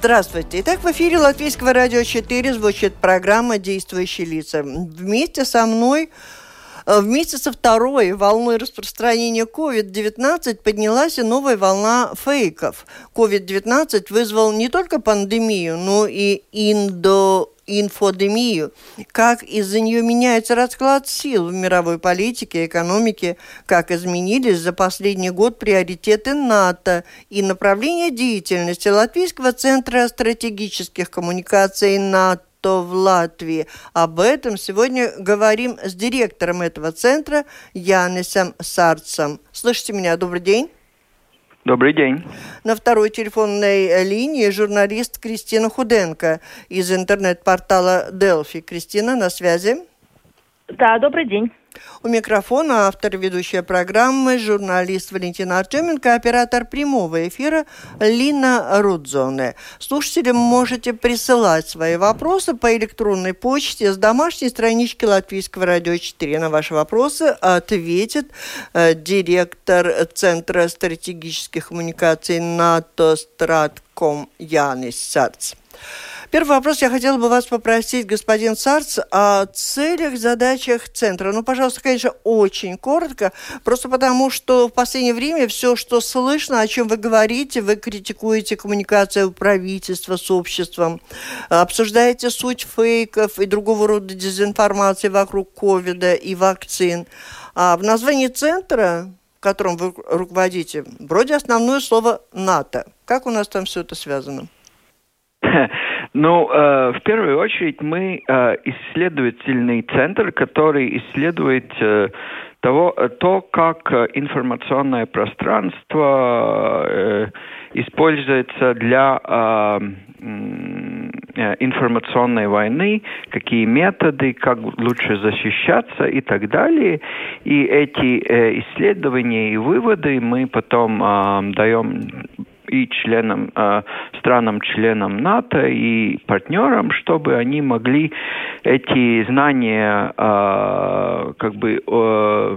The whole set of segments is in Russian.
Здравствуйте. Итак, в эфире Латвийского радио 4 звучит программа «Действующие лица». Вместе со мной э, Вместе со второй волной распространения COVID-19 поднялась и новая волна фейков. COVID-19 вызвал не только пандемию, но и индо инфодемию, как из-за нее меняется расклад сил в мировой политике, экономике, как изменились за последний год приоритеты НАТО и направление деятельности Латвийского центра стратегических коммуникаций НАТО в Латвии. Об этом сегодня говорим с директором этого центра Янисом Сарцем. Слышите меня? Добрый день. Добрый день. На второй телефонной линии журналист Кристина Худенко из интернет-портала Delphi. Кристина, на связи? Да, добрый день. У микрофона автор ведущей программы, журналист Валентина Артеменко, оператор прямого эфира Лина Рудзоне. Слушатели можете присылать свои вопросы по электронной почте с домашней странички Латвийского радио 4. На ваши вопросы ответит э, директор Центра стратегических коммуникаций НАТО Стратком Янис Сарц. Первый вопрос я хотела бы вас попросить, господин Царц, о целях, задачах центра. Ну, пожалуйста, конечно, очень коротко, просто потому что в последнее время все, что слышно, о чем вы говорите, вы критикуете коммуникацию правительства с обществом, обсуждаете суть фейков и другого рода дезинформации вокруг ковида и вакцин. А в названии центра которым вы руководите, вроде основное слово НАТО. Как у нас там все это связано? Ну, э, в первую очередь мы э, исследовательный центр, который исследует э, того, то, как информационное пространство э, используется для э, э, информационной войны, какие методы, как лучше защищаться и так далее. И эти э, исследования и выводы мы потом э, даем и членам, э, странам-членам НАТО и партнерам, чтобы они могли эти знания э, как бы э,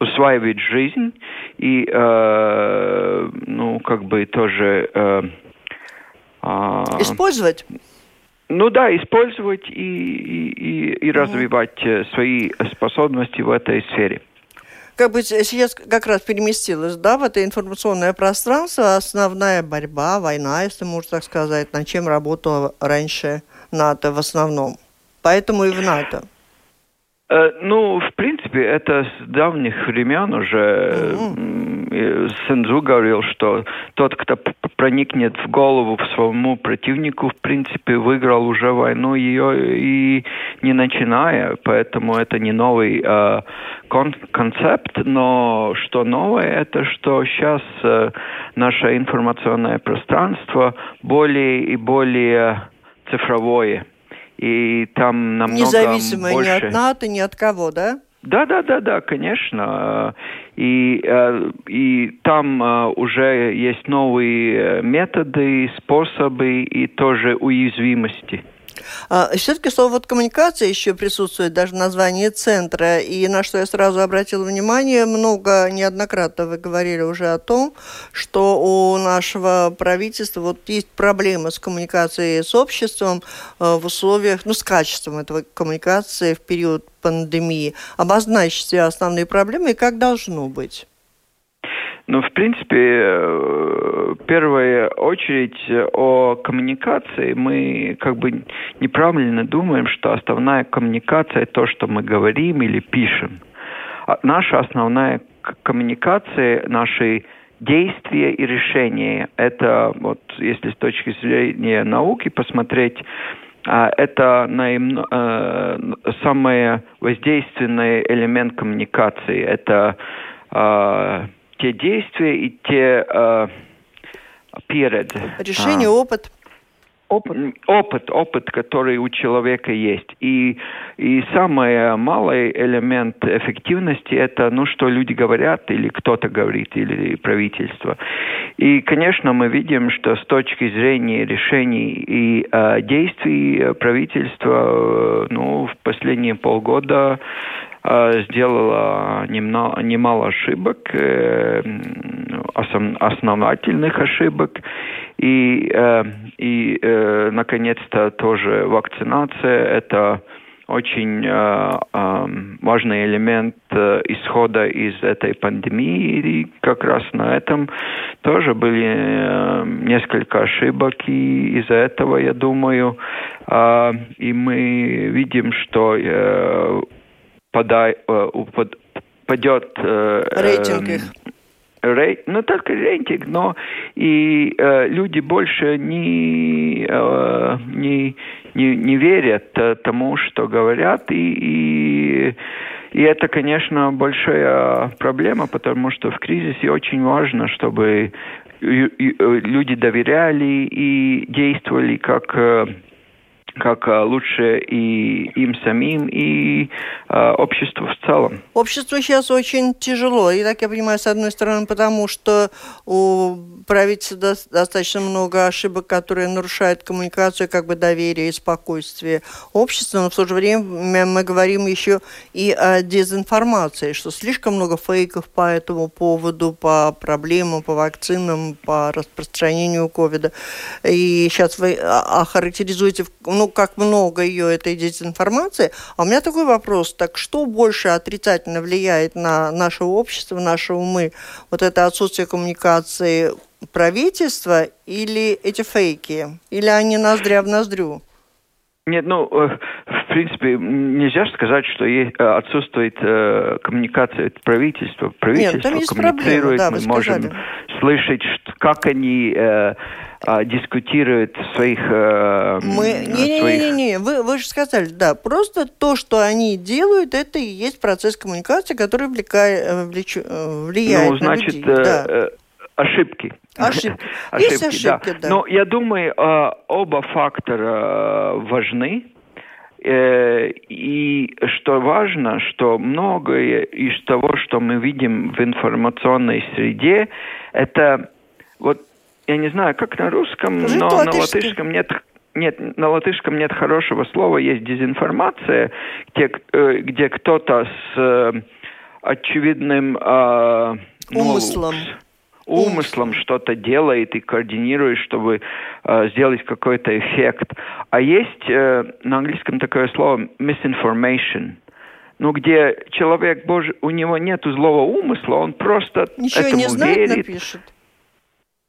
усваивать жизнь и, э, ну, как бы тоже... Э, э, Использовать? Ну да, использовать и, и, и, и развивать свои способности в этой сфере как бы сейчас как раз переместилась, да, в это информационное пространство, основная борьба, война, если можно так сказать, над чем работала раньше НАТО в основном. Поэтому и в НАТО. Э, ну, в принципе, это с давних времен уже mm-hmm. Сензу говорил, что тот, кто проникнет в голову своему противнику, в принципе, выиграл уже войну ее и не начиная, поэтому это не новый э, кон- концепт, но что новое, это что сейчас э, наше информационное пространство более и более цифровое и там намного Независимое больше... ни от НАТО, ни от кого, да? Да, да, да, да, конечно. И, э, и там э, уже есть новые методы, способы и тоже уязвимости. А, Все-таки слово вот коммуникация еще присутствует даже в названии центра, и на что я сразу обратила внимание, много, неоднократно вы говорили уже о том, что у нашего правительства вот есть проблемы с коммуникацией с обществом э, в условиях, ну, с качеством этого коммуникации в период пандемии. Обозначьте основные проблемы и как должно быть. Ну, в принципе, э, в первую очередь о коммуникации мы как бы неправильно думаем, что основная коммуникация то, что мы говорим или пишем. А наша основная коммуникация, наши действия и решения, это вот если с точки зрения науки посмотреть, а, это наим, э, самый воздейственный элемент коммуникации. Это э, те действия и те э, перед. Решение, а, опыт. опыт. опыт, опыт, который у человека есть. И, и самый малый элемент эффективности это, ну, что люди говорят, или кто-то говорит, или правительство. И, конечно, мы видим, что с точки зрения решений и э, действий правительства, э, ну, в последние полгода сделала немало, немало ошибок, э, основательных ошибок. И, э, и э, наконец-то, тоже вакцинация – это очень э, э, важный элемент э, исхода из этой пандемии. И как раз на этом тоже были э, несколько ошибок, и из-за этого, я думаю, э, и мы видим, что э, подай, э, под, падет... Э, Рейтинг их. рей, ну только рейтинг, но и э, люди больше не, э, не, не, не верят э, тому, что говорят, и, и, и это, конечно, большая проблема, потому что в кризисе очень важно, чтобы люди доверяли и действовали как э, как э, лучше и им самим, и э, обществу в целом. Обществу сейчас очень тяжело. И так я понимаю, с одной стороны, потому что у правительства достаточно много ошибок, которые нарушают коммуникацию, как бы доверие и спокойствие общества, но в то же время мы говорим еще и о дезинформации, что слишком много фейков по этому поводу, по проблемам, по вакцинам, по распространению ковида. И сейчас вы охарактеризуете, ну, ну, как много ее этой дезинформации. А у меня такой вопрос, так что больше отрицательно влияет на наше общество, наши умы? Вот это отсутствие коммуникации правительства или эти фейки? Или они ноздря в ноздрю? Нет, ну, э, в принципе, нельзя сказать, что э, отсутствует э, коммуникация правительства. Правительство Нет, там есть коммуницирует, проблема, да, мы можем слышать, как они э, э, дискутируют своих... Э, мы... Не-не-не, вы, вы же сказали, да, просто то, что они делают, это и есть процесс коммуникации, который влекает, влеч... влияет ну, значит, на людей. Э, да. Ошибки. Ошибки. ошибки, Есть ошибки, да. да. Но я думаю, э, оба фактора э, важны. Э, и что важно, что многое из того, что мы видим в информационной среде, это вот я не знаю, как на русском, Скажи но на латышском нет нет, на латышском нет хорошего слова, есть дезинформация, где, где кто-то с очевидным э, ну, умыслом умыслом что-то делает и координирует, чтобы э, сделать какой-то эффект. А есть э, на английском такое слово misinformation. Ну, где человек, боже, у него нет злого умысла, он просто Ничего этому не знает, верит. напишет.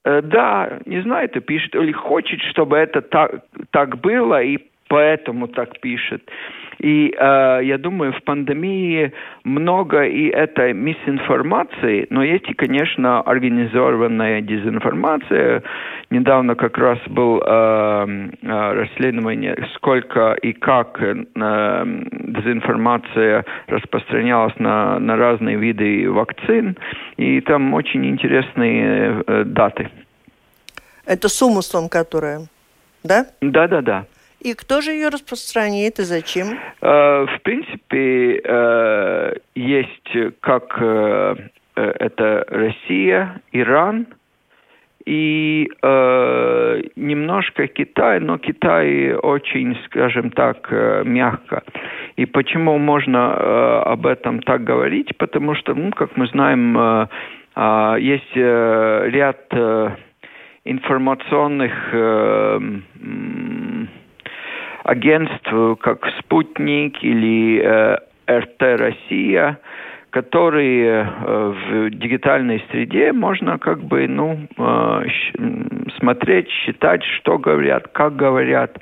Э, да, не знает и пишет, или хочет, чтобы это так, так было, и поэтому так пишет. И э, я думаю, в пандемии много и этой мисинформации, но есть и, конечно, организованная дезинформация. Недавно как раз был э, э, расследование, сколько и как э, дезинформация распространялась на, на разные виды вакцин, и там очень интересные э, даты. Это с умыслом, которая, да? Да, да, да. И кто же ее распространяет и зачем? Э, в принципе, э, есть как э, это Россия, Иран и немножко Китай, но Китай очень, скажем так, мягко. И почему можно об этом так говорить? Потому что, ну, как мы знаем, есть ряд информационных агентств, как «Спутник» или э, РТ «Россия», которые э, в дигитальной среде можно как бы ну э, смотреть, считать, что говорят, как говорят.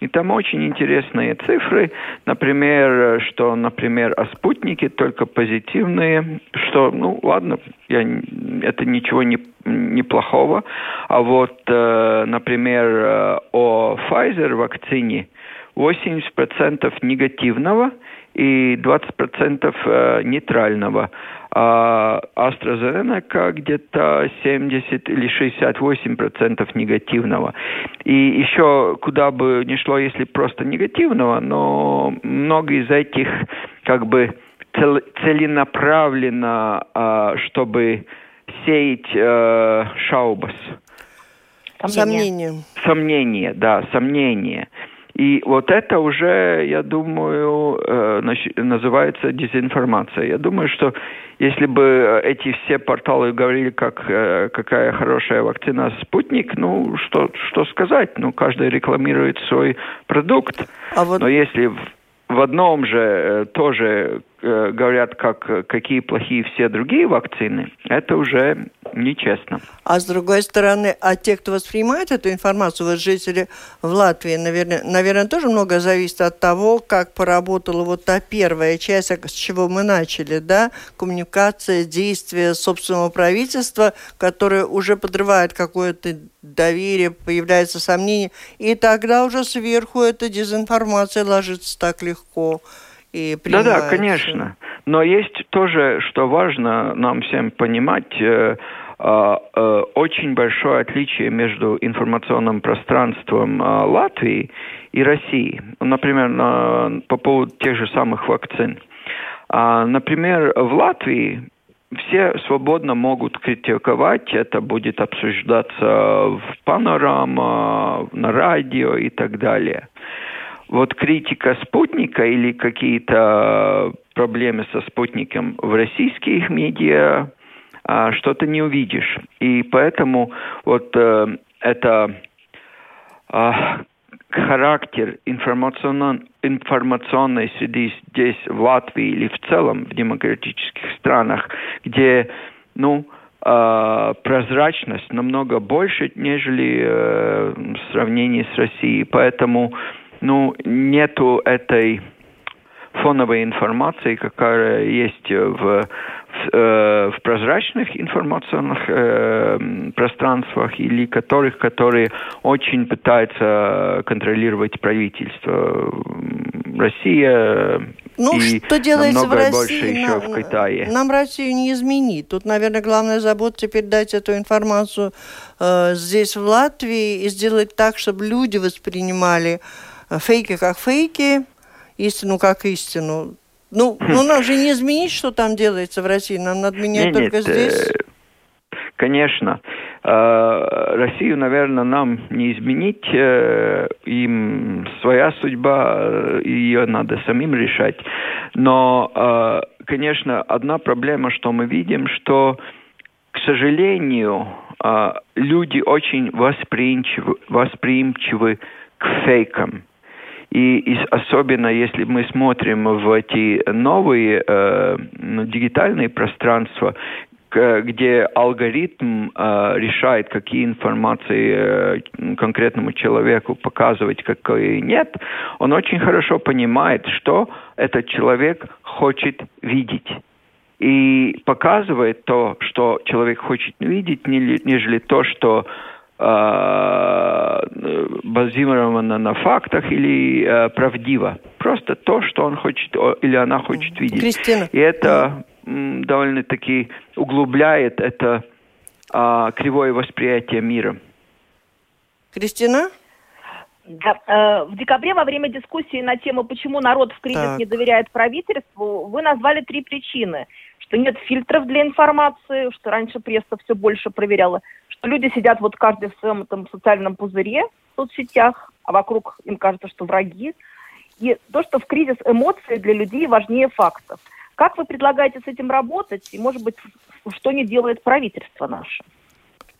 И там очень интересные цифры, например, что, например, о спутнике только позитивные, что, ну, ладно, я, это ничего не, неплохого. А вот, например, о Pfizer вакцине 80% негативного и 20% э, нейтрального. А AstraZeneca где-то 70 или 68 процентов негативного. И еще куда бы ни шло, если просто негативного, но много из этих как бы целенаправленно, а, чтобы сеять э, шаубас. Сомнения. Сомнения, да, сомнения. И вот это уже, я думаю, э, называется дезинформация. Я думаю, что если бы эти все порталы говорили, как, э, какая хорошая вакцина «Спутник», ну, что, что сказать? Ну, каждый рекламирует свой продукт. А вот... Но если в одном же э, тоже говорят, как, какие плохие все другие вакцины, это уже нечестно. А с другой стороны, а те, кто воспринимает эту информацию, вот жители в Латвии, наверное, наверное, тоже много зависит от того, как поработала вот та первая часть, с чего мы начали, да, коммуникация, действия собственного правительства, которое уже подрывает какое-то доверие, появляется сомнение, и тогда уже сверху эта дезинформация ложится так легко. И Да-да, конечно. Но есть тоже, что важно нам всем понимать, э, э, э, очень большое отличие между информационным пространством э, Латвии и России. Например, на, по поводу тех же самых вакцин. А, например, в Латвии все свободно могут критиковать, это будет обсуждаться в панорама, на радио и так далее. Вот критика спутника или какие-то проблемы со спутником в российских медиа а, что-то не увидишь. И поэтому вот э, это а, характер информационно, информационной среды здесь, в Латвии или в целом в демократических странах, где, ну, э, прозрачность намного больше, нежели э, в сравнении с Россией. Поэтому, ну, нету этой фоновой информации, какая есть в Э, в прозрачных информационных э, пространствах или которых, которые очень пытаются контролировать правительство. Россия ну, и что делается в России, еще нам, в Китае. Нам Россию не изменить. Тут, наверное, главная забота теперь дать эту информацию э, здесь, в Латвии, и сделать так, чтобы люди воспринимали э, фейки как фейки, истину как истину. Ну, ну нам же не изменить, что там делается в России. Нам надо менять нет, только нет, здесь. Э, конечно. Э, Россию, наверное, нам не изменить. Э, им своя судьба, ее надо самим решать. Но, конечно, одна проблема, что мы видим, что, к сожалению, люди очень восприимчивы, восприимчивы к фейкам. И, и особенно если мы смотрим в эти новые э, ну, дигитальные пространства, где алгоритм э, решает, какие информации э, конкретному человеку показывать, какой нет, он очень хорошо понимает, что этот человек хочет видеть. И показывает то, что человек хочет видеть, нежели то, что базировано на фактах или э, правдиво. Просто то, что он хочет или она хочет видеть. Кристина. И это м, довольно-таки углубляет это а, кривое восприятие мира. Кристина? Да, э, в декабре во время дискуссии на тему, почему народ в кризис так. не доверяет правительству, вы назвали три причины. Что нет фильтров для информации, что раньше пресса все больше проверяла люди сидят вот каждый в своем этом социальном пузыре в соцсетях, а вокруг им кажется, что враги. И то, что в кризис эмоции для людей важнее фактов. Как вы предлагаете с этим работать? И, может быть, что не делает правительство наше?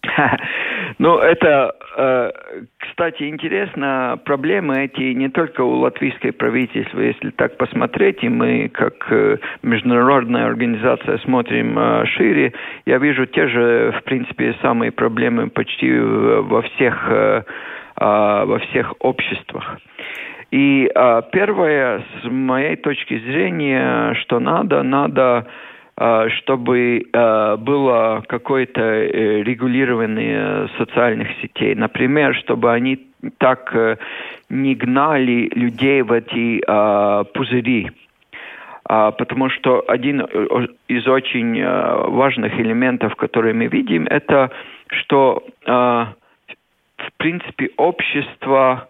Ну, это, э, кстати, интересно, проблемы эти не только у латвийской правительства, если так посмотреть, и мы как э, международная организация смотрим э, шире, я вижу те же, в принципе, самые проблемы почти во всех, во всех обществах. И первое, с моей точки зрения, что надо, надо а, чтобы а, было какое-то э, регулирование социальных сетей. Например, чтобы они так э, не гнали людей в эти э, пузыри. А, потому что один из очень э, важных элементов, которые мы видим, это что э, в принципе общество,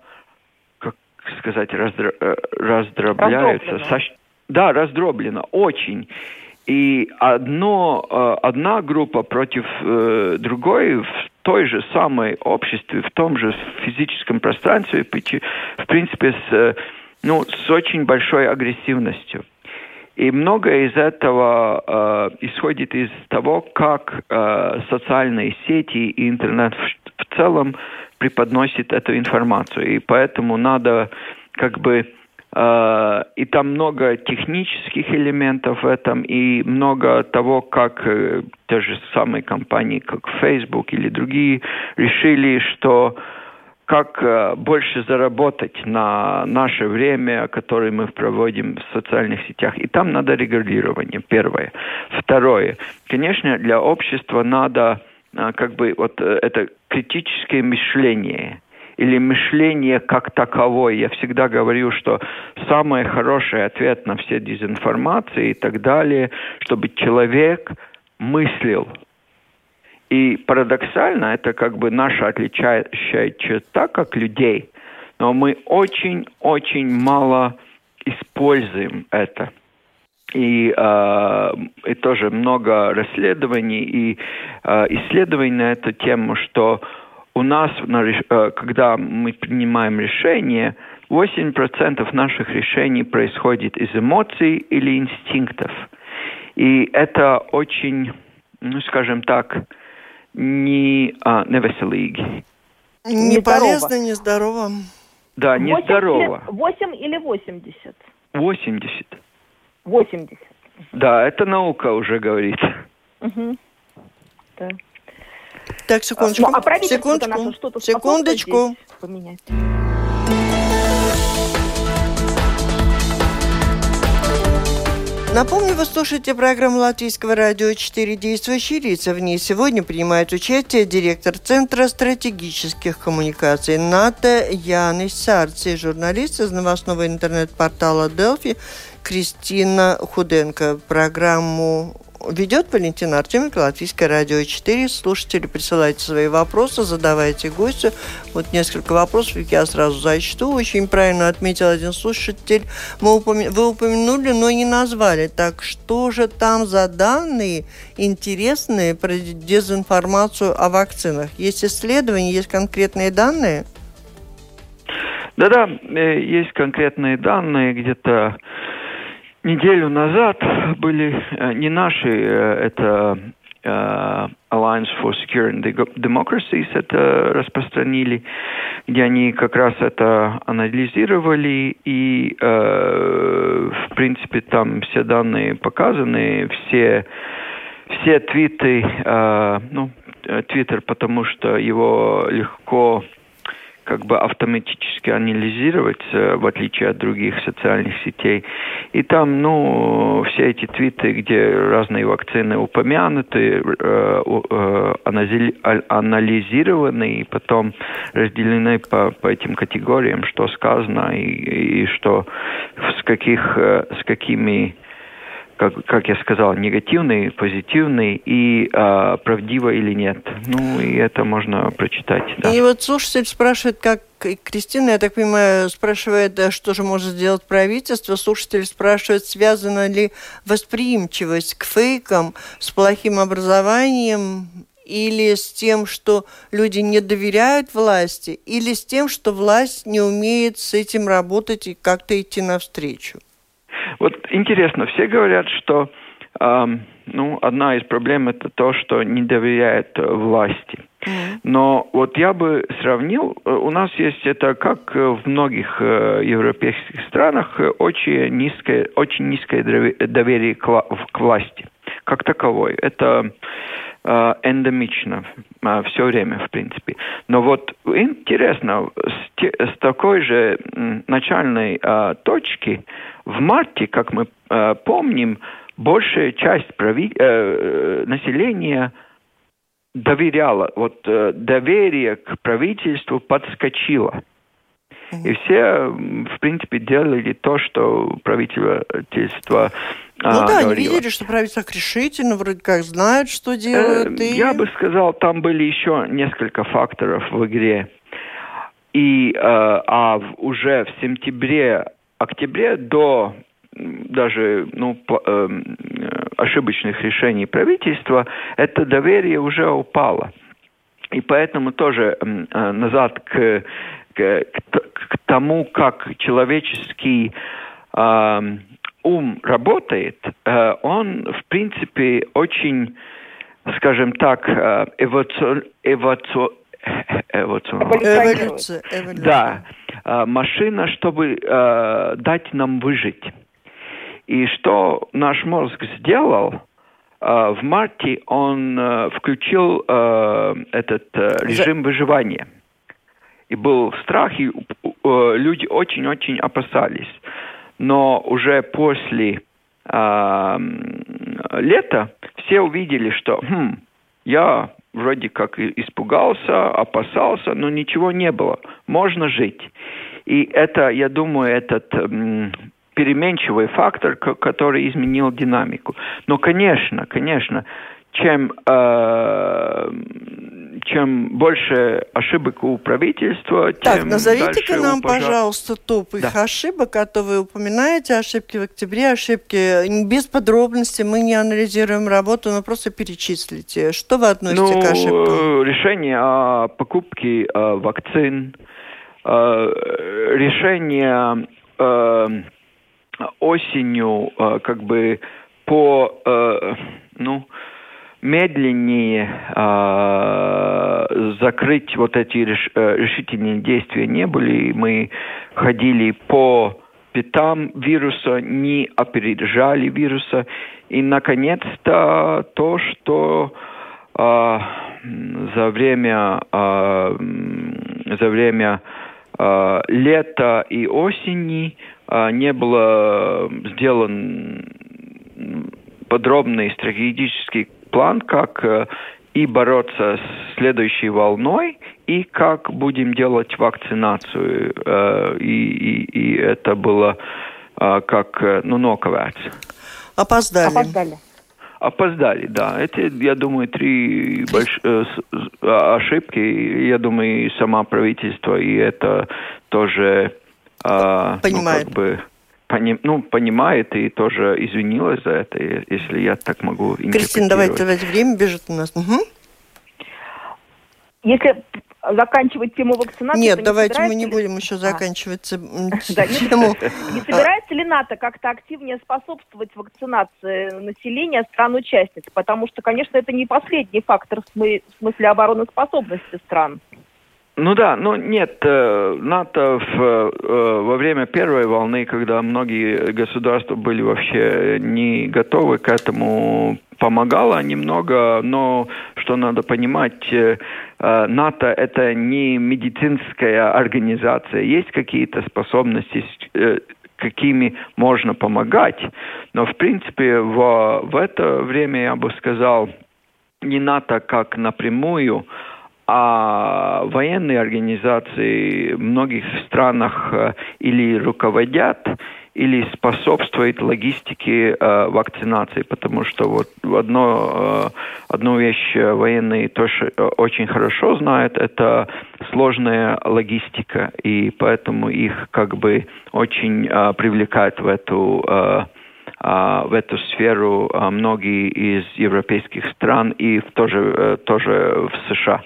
как сказать, раздро, э, раздробляется. Со, да, раздроблено очень. И одно, э, одна группа против э, другой в той же самой обществе, в том же физическом пространстве, в принципе, с, э, ну, с очень большой агрессивностью. И многое из этого э, исходит из того, как э, социальные сети и интернет в, в целом преподносит эту информацию. И поэтому надо как бы и там много технических элементов в этом, и много того, как э, те же самые компании, как Facebook или другие, решили, что как э, больше заработать на наше время, которое мы проводим в социальных сетях. И там надо регулирование, первое. Второе. Конечно, для общества надо э, как бы вот это критическое мышление или мышление как таковое. Я всегда говорю, что самый хороший ответ на все дезинформации и так далее, чтобы человек мыслил. И парадоксально, это как бы наша отличающая черта как людей, но мы очень-очень мало используем это. И, э, и тоже много расследований и э, исследований на эту тему, что у нас, э, когда мы принимаем решение, 8% наших решений происходит из эмоций или инстинктов. И это очень, ну, скажем так, не, а, невеселīgi. Не полезно, не здорово. Да, не 8 здорово. Или, 8 или 80? 80. 80. Да, это наука уже говорит. Угу. Да. Так, секундочку. Ну, а секундочку. что-то Секундочку. поменять. Напомню, вы слушаете программу Латвийского радио «Четыре действующие лица». В ней сегодня принимает участие директор Центра стратегических коммуникаций НАТО Янис Сарци, журналист из новостного интернет-портала «Делфи» Кристина Худенко. Программу ведет Валентина Артеменко, Латвийское радио 4. Слушатели, присылайте свои вопросы, задавайте гостю. Вот несколько вопросов я сразу зачту. Очень правильно отметил один слушатель. Мы упомя... Вы упомянули, но не назвали. Так что же там за данные интересные про дезинформацию о вакцинах? Есть исследования, есть конкретные данные? Да-да, э, есть конкретные данные, где-то неделю назад были э, не наши, э, это э, Alliance for Secure and Democracies это распространили, где они как раз это анализировали, и, э, в принципе, там все данные показаны, все, все твиты, э, ну, Твиттер, потому что его легко как бы автоматически анализировать, э, в отличие от других социальных сетей. И там, ну, все эти твиты, где разные вакцины упомянуты, э, э, анализированы и потом разделены по, по этим категориям, что сказано и, и что с каких, с какими как, как я сказал, негативный, позитивный и э, правдиво или нет. Ну, и это можно прочитать. Да. И вот слушатель спрашивает, как Кристина, я так понимаю, спрашивает, что же может сделать правительство. Слушатель спрашивает, связана ли восприимчивость к фейкам с плохим образованием или с тем, что люди не доверяют власти, или с тем, что власть не умеет с этим работать и как-то идти навстречу. Вот интересно, все говорят, что э, ну, одна из проблем это то, что не доверяют э, власти. Но вот я бы сравнил, э, у нас есть это, как в многих э, европейских странах, э, очень низкое, очень низкое доверие к, власти как таковой. Это э, эндемично э, все время, в принципе. Но вот интересно, с, те, с такой же э, начальной э, точки в марте, как мы э, помним, большая часть прави... э, населения доверяла, вот э, доверие к правительству подскочило. И все, в принципе, делали то, что правительство ну а, да, говорила. они видели, что правительство решительно, вроде как знают, что делают. Э, и... Я бы сказал, там были еще несколько факторов в игре. И э, а уже в сентябре, октябре до даже ну, по, э, ошибочных решений правительства, это доверие уже упало. И поэтому тоже э, назад к, к, к тому, как человеческий э, ум работает, э, он, в принципе, очень, скажем так, э, эволюци... эволюци... Эволюция. Эволюция. Да, э, машина, чтобы э, дать нам выжить. И что наш мозг сделал? Э, в марте он э, включил э, этот режим выживания. И был страх, и люди очень-очень опасались. Но уже после лета все увидели, что хм, я вроде как испугался, опасался, но ничего не было. Можно жить. И это, я думаю, этот переменчивый фактор, который изменил динамику. Но, конечно, конечно, чем, э, чем больше ошибок у правительства, тем Так, назовите-ка нам, пожар... пожалуйста, топ их да. ошибок, а то вы упоминаете ошибки в октябре, ошибки без подробностей, мы не анализируем работу, но просто перечислите. Что вы относите ну, к ошибкам? Решение о покупке э, вакцин, э, решение э, осенью э, как бы по э, ну медленнее э, закрыть вот эти реш, э, решительные действия не были. Мы ходили по пятам вируса, не опережали вируса. И, наконец-то, то, что э, за время, э, за время э, лета и осени а, не было сделан подробный стратегический план, как э, и бороться с следующей волной, и как будем делать вакцинацию. Э, и, и, и это было э, как, ну, ноковать. Опоздали. Опоздали. Опоздали, да. Это, я думаю, три больш... ошибки. Я думаю, и сама правительство, и это тоже Понимает. Ну, как бы, пони, ну, понимает и тоже извинилась за это, если я так могу Кристина, давайте, давайте, время бежит у нас. Угу. Если заканчивать тему вакцинации... Нет, давайте мы не будем еще а. заканчивать тему. Не собирается ли НАТО как-то активнее способствовать вакцинации населения стран-участниц? Потому что, конечно, это не последний фактор в смысле обороноспособности стран. Ну да, ну нет, э, НАТО в, э, во время первой волны, когда многие государства были вообще не готовы к этому, помогало немного, но что надо понимать, э, НАТО это не медицинская организация, есть какие-то способности, какими можно помогать, но в принципе в, в это время я бы сказал, не НАТО как напрямую, а военные организации в многих странах э, или руководят, или способствуют логистике э, вакцинации, потому что вот одно, э, одну вещь военные тоже очень хорошо знают, это сложная логистика, и поэтому их как бы очень э, привлекают в эту в эту сферу многие из европейских стран и тоже, тоже в США.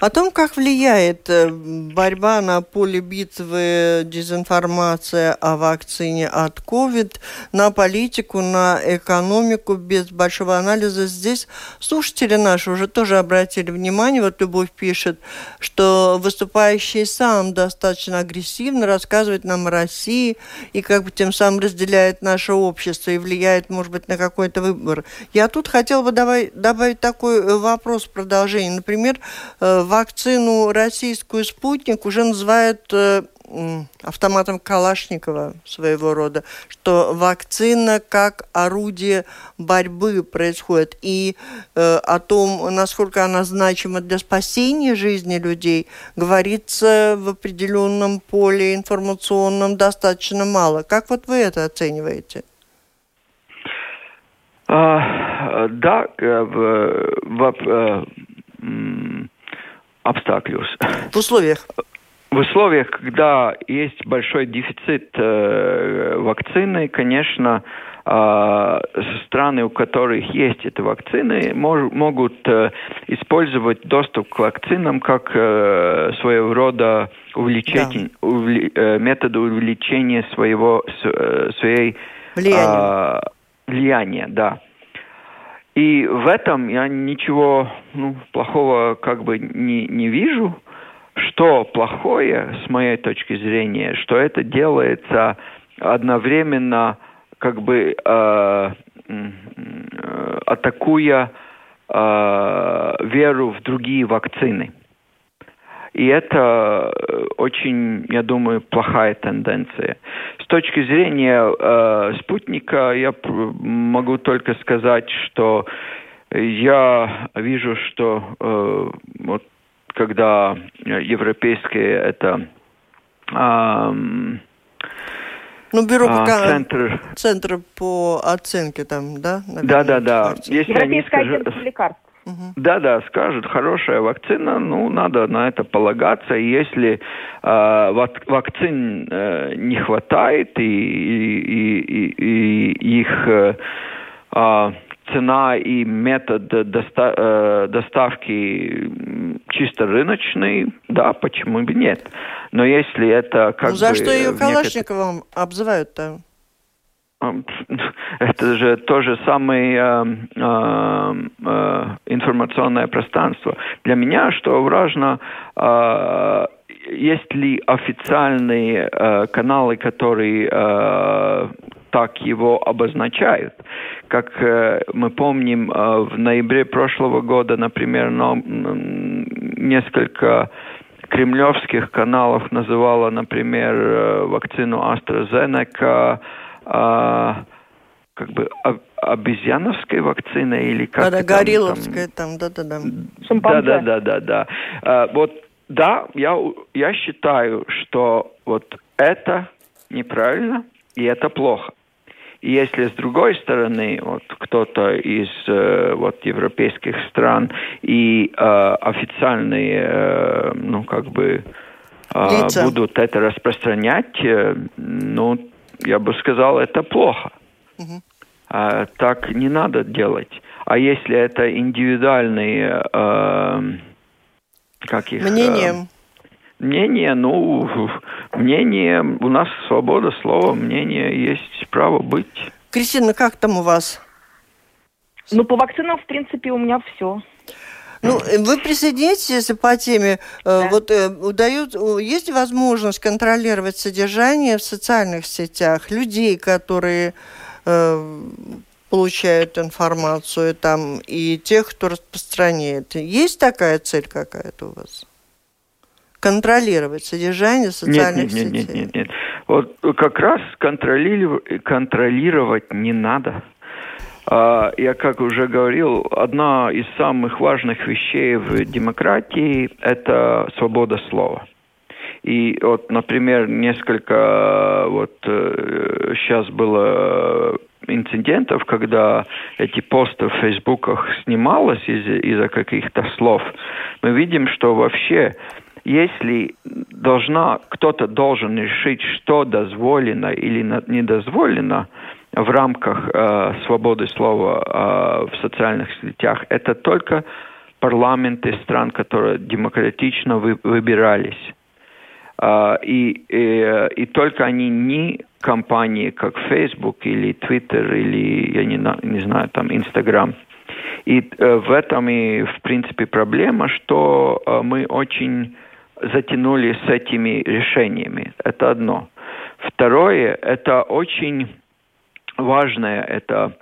О том, как влияет э, борьба на поле битвы, дезинформация о вакцине от COVID на политику, на экономику, без большого анализа. Здесь слушатели наши уже тоже обратили внимание, вот Любовь пишет, что выступающий сам достаточно агрессивно рассказывает нам о России и как бы тем самым разделяет наше общество и влияет, может быть, на какой-то выбор. Я тут хотела бы добавить такой э, вопрос в продолжение. Например, э, вакцину российскую «Спутник» уже называют э, автоматом Калашникова своего рода, что вакцина как орудие борьбы происходит. И э, о том, насколько она значима для спасения жизни людей, говорится в определенном поле информационном достаточно мало. Как вот вы это оцениваете? А, да, в, в, в обстаклюс. В условиях? В условиях, когда есть большой дефицит э, вакцины, конечно, э, страны, у которых есть эти вакцины, мож, могут э, использовать доступ к вакцинам как э, своего рода увеличение, да. увли, э, метод увеличения своего, э, своей влияния. Э, влияния, да. И в этом я ничего ну, плохого как бы не, не вижу. Что плохое, с моей точки зрения, что это делается одновременно как бы э, э, атакуя э, веру в другие вакцины. И это э, очень, я думаю, плохая тенденция. С точки зрения э, спутника я могу только сказать, что я вижу, что э, вот когда европейские это э, ну, бюро а, центр... центр по оценке там, да? Да, да, да. Если они скажут... лекарств. Да-да, скажут, хорошая вакцина, ну, надо на это полагаться. И если э, вак вакцин э, не хватает, и, и, и, и их э, э, цена и метод доста э, доставки чисто рыночный, да, почему бы нет. Но если это как ну, за бы... за что ее Калашниковым некотор... обзывают-то? это же то же самое э, э, э, информационное пространство. Для меня что важно, э, есть ли официальные э, каналы, которые э, так его обозначают. Как э, мы помним, э, в ноябре прошлого года, например, но, несколько кремлевских каналов называло, например, э, вакцину AstraZeneca а, как бы обезьяновской вакциной или как да, да, горилловская там, да-да-да. Да, да, да, да, да. А, вот да, я, я считаю, что вот это неправильно и это плохо. И если с другой стороны вот кто-то из э, вот европейских стран и э, официальные э, ну как бы э, будут это распространять, э, ну я бы сказал, это плохо. Угу. А, так не надо делать. А если это индивидуальные, э, как их... Мнение. Э, мнение, ну, мнение, у нас свобода слова, мнение есть право быть. Кристина, как там у вас? Ну, по вакцинам, в принципе, у меня все. Ну, э, вы присоединитесь, по теме, э, да. вот э, удают, есть возможность контролировать содержание в социальных сетях людей, которые получают информацию там и тех, кто распространяет. Есть такая цель какая-то у вас? Контролировать содержание социальных нет, нет, сетей? Нет, нет, нет, нет. Вот как раз контролировать, контролировать не надо. А, я, как уже говорил, одна из самых важных вещей в демократии – это свобода слова. И вот, например, несколько вот сейчас э, было инцидентов, когда эти посты в фейсбуках снималось из-за из каких-то слов. Мы видим, что вообще если должна, кто-то должен решить, что дозволено или не дозволено, в рамках э, свободы слова э, в социальных сетях, это только парламенты стран, которые демократично вы, выбирались. Э, и, и, и только они не компании, как Facebook или Twitter или, я не, не знаю, там, Instagram. И э, в этом и, в принципе, проблема, что э, мы очень затянули с этими решениями. Это одно. Второе, это очень важное это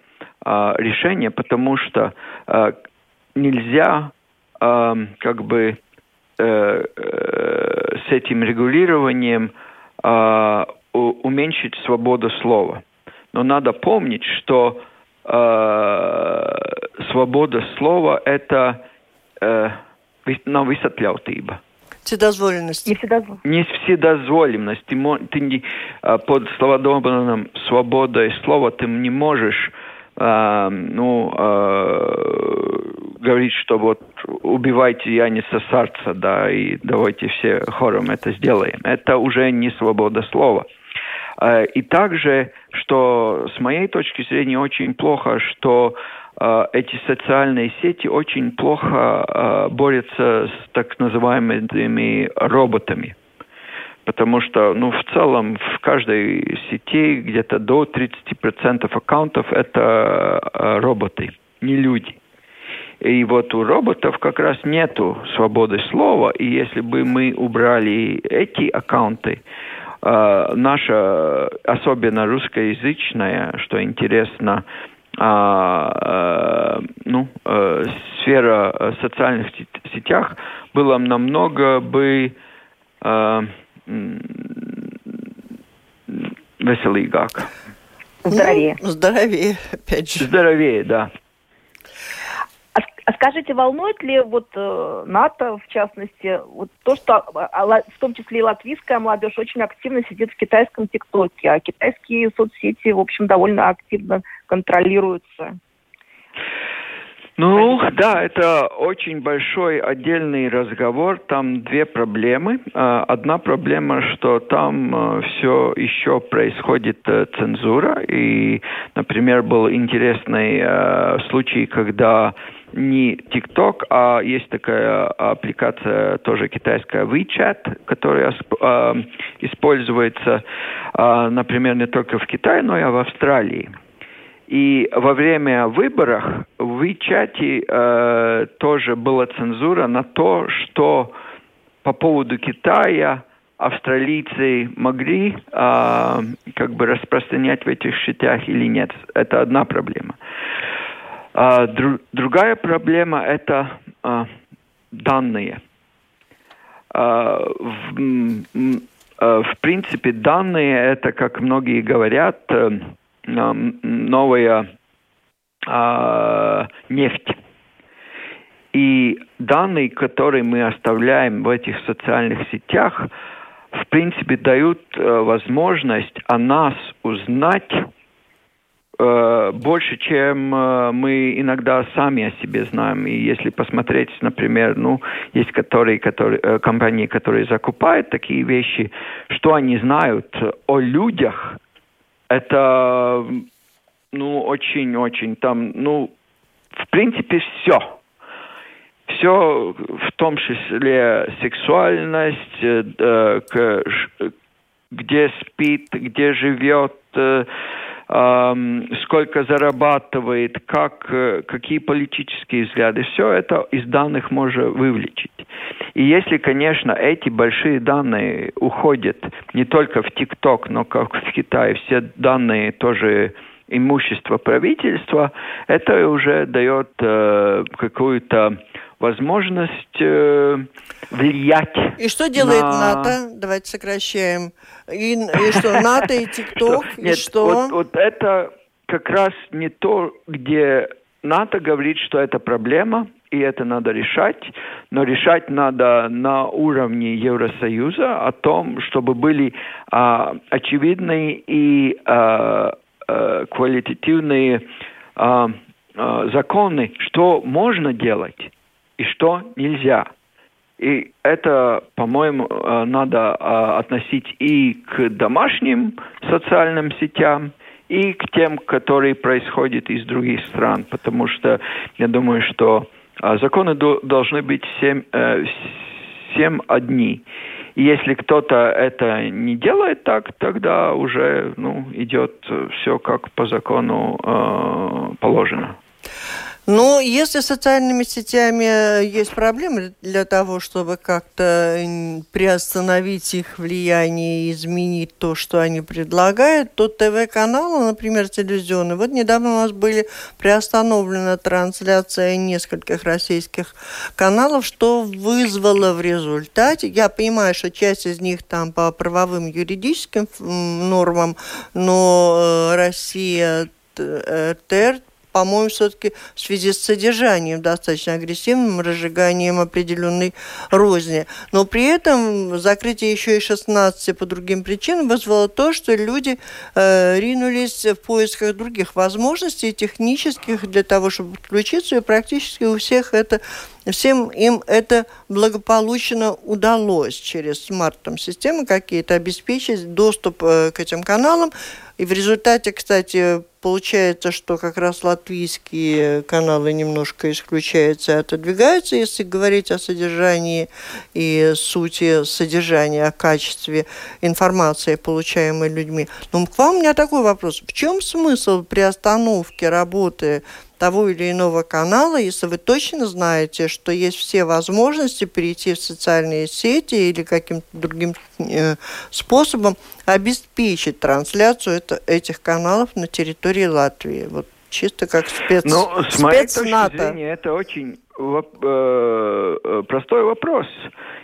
э, решение, потому что э, нельзя э, как бы э, э, с этим регулированием э, уменьшить свободу слова. Но надо помнить, что э, свобода слова – это э, nav visatļautība. Вседозволенность. Не вседозволенность. Не вседозволенность. Ты, ты не, под словодобранным свободой слова ты не можешь э, ну, э, говорить, что вот убивайте Яниса Сарца, да, и давайте все хором это сделаем. Это уже не свобода слова. Э, и также, что с моей точки зрения очень плохо, что э, эти социальные сети очень плохо э, борются с так называемыми роботами. Потому что, ну, в целом, в каждой сети где-то до 30% аккаунтов это роботы, не люди. И вот у роботов как раз нету свободы слова, и если бы мы убрали эти аккаунты, наша, особенно русскоязычная, что интересно, э, ну, э, сфера социальных сетях была намного бы э, веселигак. Здоровее. Ну, здоровее, опять же. Здоровее, да. А скажите, волнует ли вот э, НАТО, в частности, вот то, что а, а, в том числе и латвийская молодежь очень активно сидит в китайском ТикТоке, а китайские соцсети, в общем, довольно активно контролируются? Ну, да, это очень большой отдельный разговор. Там две проблемы. А, одна проблема, что там э, все еще происходит э, цензура. И, например, был интересный э, случай, когда не TikTok, а есть такая аппликация тоже китайская WeChat, которая э, используется, например, не только в Китае, но и в Австралии. И во время выборов в WeChat э, тоже была цензура на то, что по поводу Китая австралийцы могли э, как бы распространять в этих сетях или нет. Это одна проблема. А, дру, другая проблема это а, данные. А, в, а, в принципе, данные это, как многие говорят, а, новая а, нефть. И данные, которые мы оставляем в этих социальных сетях, в принципе, дают э, возможность о нас узнать Э, больше, чем э, мы иногда сами о себе знаем. И если посмотреть, например, ну, есть которые, которые, компании, которые закупают такие вещи, что они знают о людях, это, ну, очень-очень там, ну, в принципе, все. Все, в том числе сексуальность, где спит, где живет, сколько зарабатывает, как, э, какие политические взгляды. Все это из данных можно вывлечить. И если, конечно, эти большие данные уходят не только в ТикТок, но как в Китае, все данные тоже имущество правительства, это уже дает э, какую-то возможность э, влиять. И что делает на... НАТО? Давайте сокращаем. И, и что, НАТО и ТикТок? Нет, что? Вот, вот это как раз не то, где НАТО говорит, что это проблема, и это надо решать, но решать надо на уровне Евросоюза о том, чтобы были а, очевидные и а, а, квалитативные а, а, законы, что можно делать и что нельзя. И это, по-моему, э, надо э, относить и к домашним социальным сетям, и к тем, которые происходят из других стран, потому что я думаю, что э, законы должны быть всем, всем одни. И если кто-то это не делает так, тогда уже ну, идет все как по закону положено. Но если с социальными сетями есть проблемы для того, чтобы как-то приостановить их влияние и изменить то, что они предлагают, то ТВ-каналы, например, телевизионные, вот недавно у нас были приостановлена трансляция нескольких российских каналов, что вызвало в результате, я понимаю, что часть из них там по правовым юридическим нормам, но э, Россия ТР по-моему, все-таки в связи с содержанием достаточно агрессивным, разжиганием определенной розни. Но при этом закрытие еще и 16 по другим причинам вызвало то, что люди э, ринулись в поисках других возможностей технических для того, чтобы подключиться, и практически у всех это Всем им это благополучно удалось через смарт-системы какие-то обеспечить доступ э, к этим каналам. И в результате, кстати, получается, что как раз латвийские каналы немножко исключаются и отодвигаются, если говорить о содержании и сути содержания, о качестве информации, получаемой людьми. Но к вам у меня такой вопрос. В чем смысл приостановки работы того или иного канала, если вы точно знаете, что есть все возможности перейти в социальные сети или каким-то другим э, способом обеспечить трансляцию это, этих каналов на территории Латвии. Вот чисто как спец, ну, с моей точки зрения, это очень э, э, простой вопрос.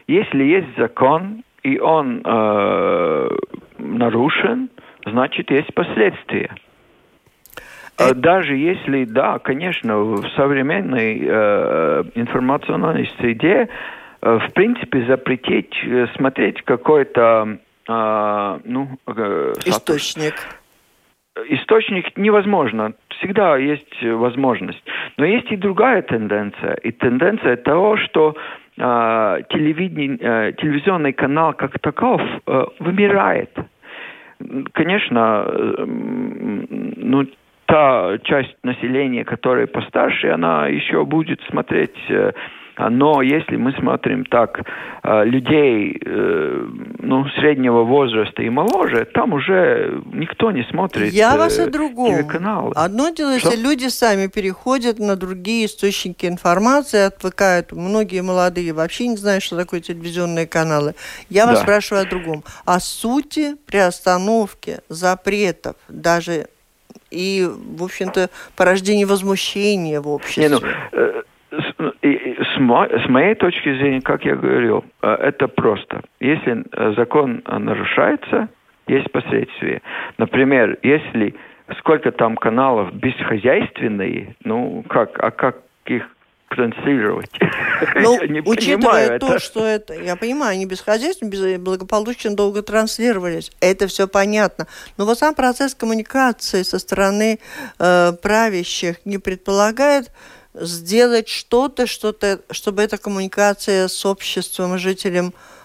Если есть закон, и он э, нарушен, значит, есть последствия. Э, даже если, да, конечно, в современной э, информационной среде, э, в принципе, запретить э, смотреть какой-то э, ну, э, источник. Источник невозможно. Всегда есть возможность. Но есть и другая тенденция. И тенденция того, что э, телевидение, э, телевизионный канал как таков э, вымирает. Конечно, э, ну, та часть населения, которая постарше, она еще будет смотреть э, но если мы смотрим так, э, людей э, ну, среднего возраста и моложе, там уже никто не смотрит Я вас о другом. телеканалы. Одно дело, Что? если люди сами переходят на другие источники информации, отвыкают. Многие молодые вообще не знают, что такое телевизионные каналы. Я вас да. спрашиваю о другом. О сути приостановки запретов, даже и, в общем-то, порождение возмущения в обществе. Не, ну, э, с, с моей точки зрения, как я говорил, э, это просто. Если э, закон нарушается, есть последствия. Например, если сколько там каналов бесхозяйственные, ну как, а как их транслировать. Ну, учитывая то, это. что это, я понимаю, они бесхозяйственно, без, благополучно долго транслировались, это все понятно. Но вот сам процесс коммуникации со стороны э, правящих не предполагает сделать что-то, что-то, чтобы эта коммуникация с обществом, жителям Э,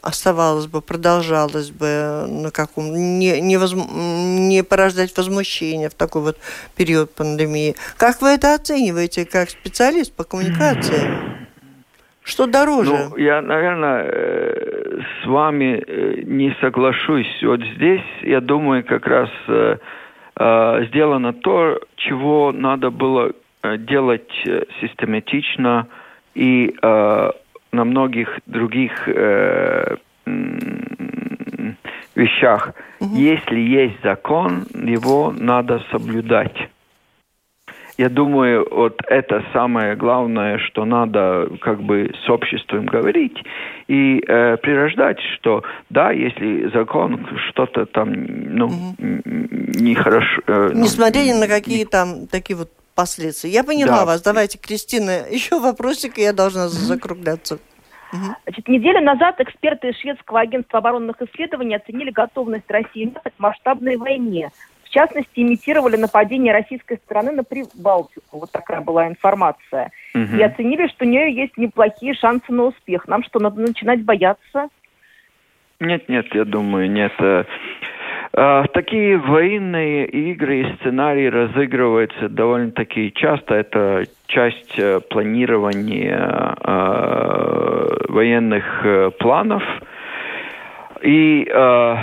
оставалось бы, продолжалось бы на каком не, не, воз, не порождать возмущения в такой вот период пандемии. Как вы это оцениваете как специалист по коммуникации? Что дороже? Ну, я, наверное, э, с вами э, не соглашусь. Вот здесь, я думаю, как раз сделано то, чего надо было делать систематично и на многих других э, вещах. Угу. Если есть закон, его надо соблюдать. Я думаю, вот это самое главное, что надо как бы с обществом говорить и э, прирождать, что да, если закон что-то там ну угу. нехорошо. Э, ну, Несмотря ни на какие там такие вот последствий. Я поняла да. вас. Давайте, Кристина, еще вопросик, и я должна закругляться. Значит, неделю назад эксперты из шведского агентства оборонных исследований оценили готовность России к масштабной войне. В частности, имитировали нападение российской стороны на Прибалтику. Вот такая была информация. Угу. И оценили, что у нее есть неплохие шансы на успех. Нам что, надо начинать бояться? Нет, нет, я думаю, нет. А, такие военные игры и сценарии разыгрываются довольно-таки часто. Это часть э, планирования э, военных э, планов. И э,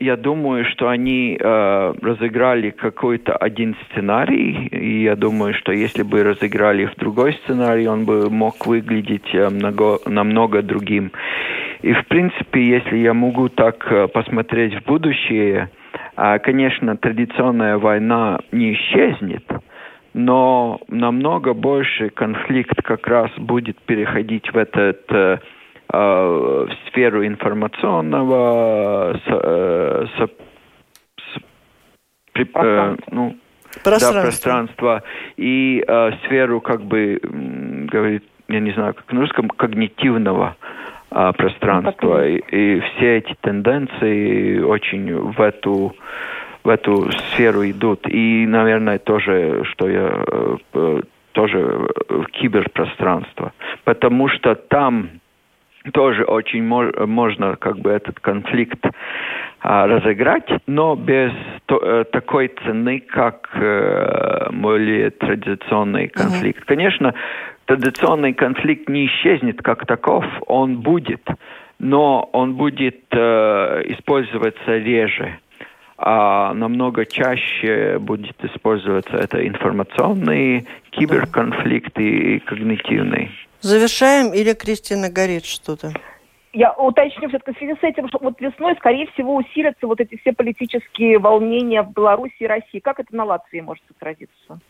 я думаю, что они э, разыграли какой-то один сценарий, и я думаю, что если бы разыграли в другой сценарий, он бы мог выглядеть э, много, намного другим. И, в принципе, если я могу так э, посмотреть в будущее, э, конечно, традиционная война не исчезнет, но намного больше конфликт как раз будет переходить в этот э, в сферу информационного со, э, со, с, при, э, ну, пространство. Да, пространства и э, сферу, как бы, говорит, я не знаю, как на русском, когнитивного э, пространства. Ну, и, и все эти тенденции очень в эту в эту сферу идут. И, наверное, тоже, что я э, тоже в киберпространство. Потому что там тоже очень мож, можно как бы этот конфликт а, разыграть, но без то, э, такой цены, как э, более традиционный конфликт. Mm-hmm. Конечно, традиционный конфликт не исчезнет как таков, он будет, но он будет э, использоваться реже а намного чаще будет использоваться это информационный киберконфликт и когнитивный. Завершаем или Кристина горит что-то? Я уточню все-таки в связи с этим, что вот весной, скорее всего, усилятся вот эти все политические волнения в Беларуси и России. Как это на Латвии может отразиться?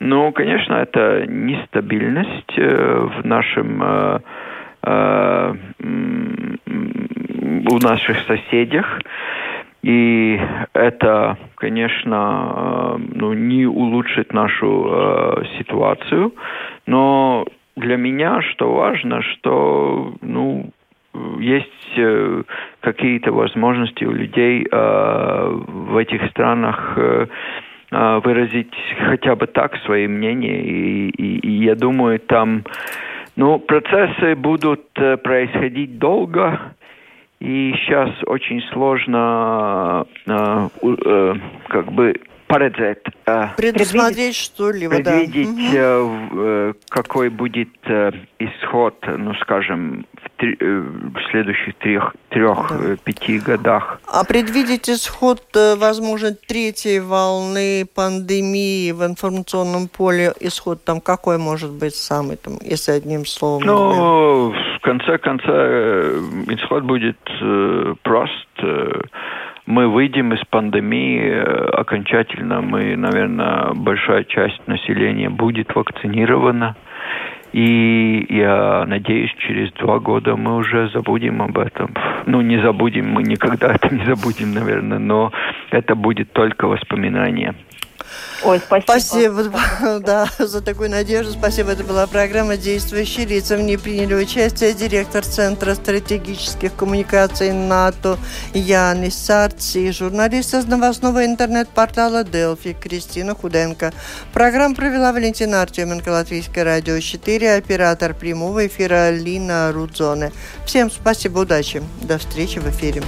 Ну, конечно, это нестабильность э, в нашем э, э, у наших соседях. И это, конечно, ну, не улучшит нашу э, ситуацию, но для меня что важно, что ну, есть э, какие-то возможности у людей э, в этих странах э, э, выразить хотя бы так свои мнения. И, и, и я думаю, там ну, процессы будут э, происходить долго. И сейчас очень сложно э, э, как бы парedzēt. Предусмотреть что-либо, предвидеть, да. Угу. какой будет исход, ну, скажем, в, три, в следующих трех, трех да. пяти годах. А предвидеть исход, возможно, третьей волны пандемии в информационном поле, исход там какой может быть самый, там, если одним словом? Ну, в конце конца, исход будет прост мы выйдем из пандемии э, окончательно, мы, наверное, большая часть населения будет вакцинирована. И я надеюсь, через два года мы уже забудем об этом. Ну, не забудем, мы никогда это не забудем, наверное, но это будет только воспоминание. Ой, спасибо. Спасибо, да, за такую надежду. Спасибо. Это была программа «Действующие лица». В ней приняли участие директор Центра стратегических коммуникаций НАТО Янис Сарц и журналист из новостного интернет-портала «Делфи» Кристина Худенко. Программу провела Валентина Артеменко, Латвийское радио 4, оператор прямого эфира Лина Рудзоне. Всем спасибо, удачи. До встречи в эфире.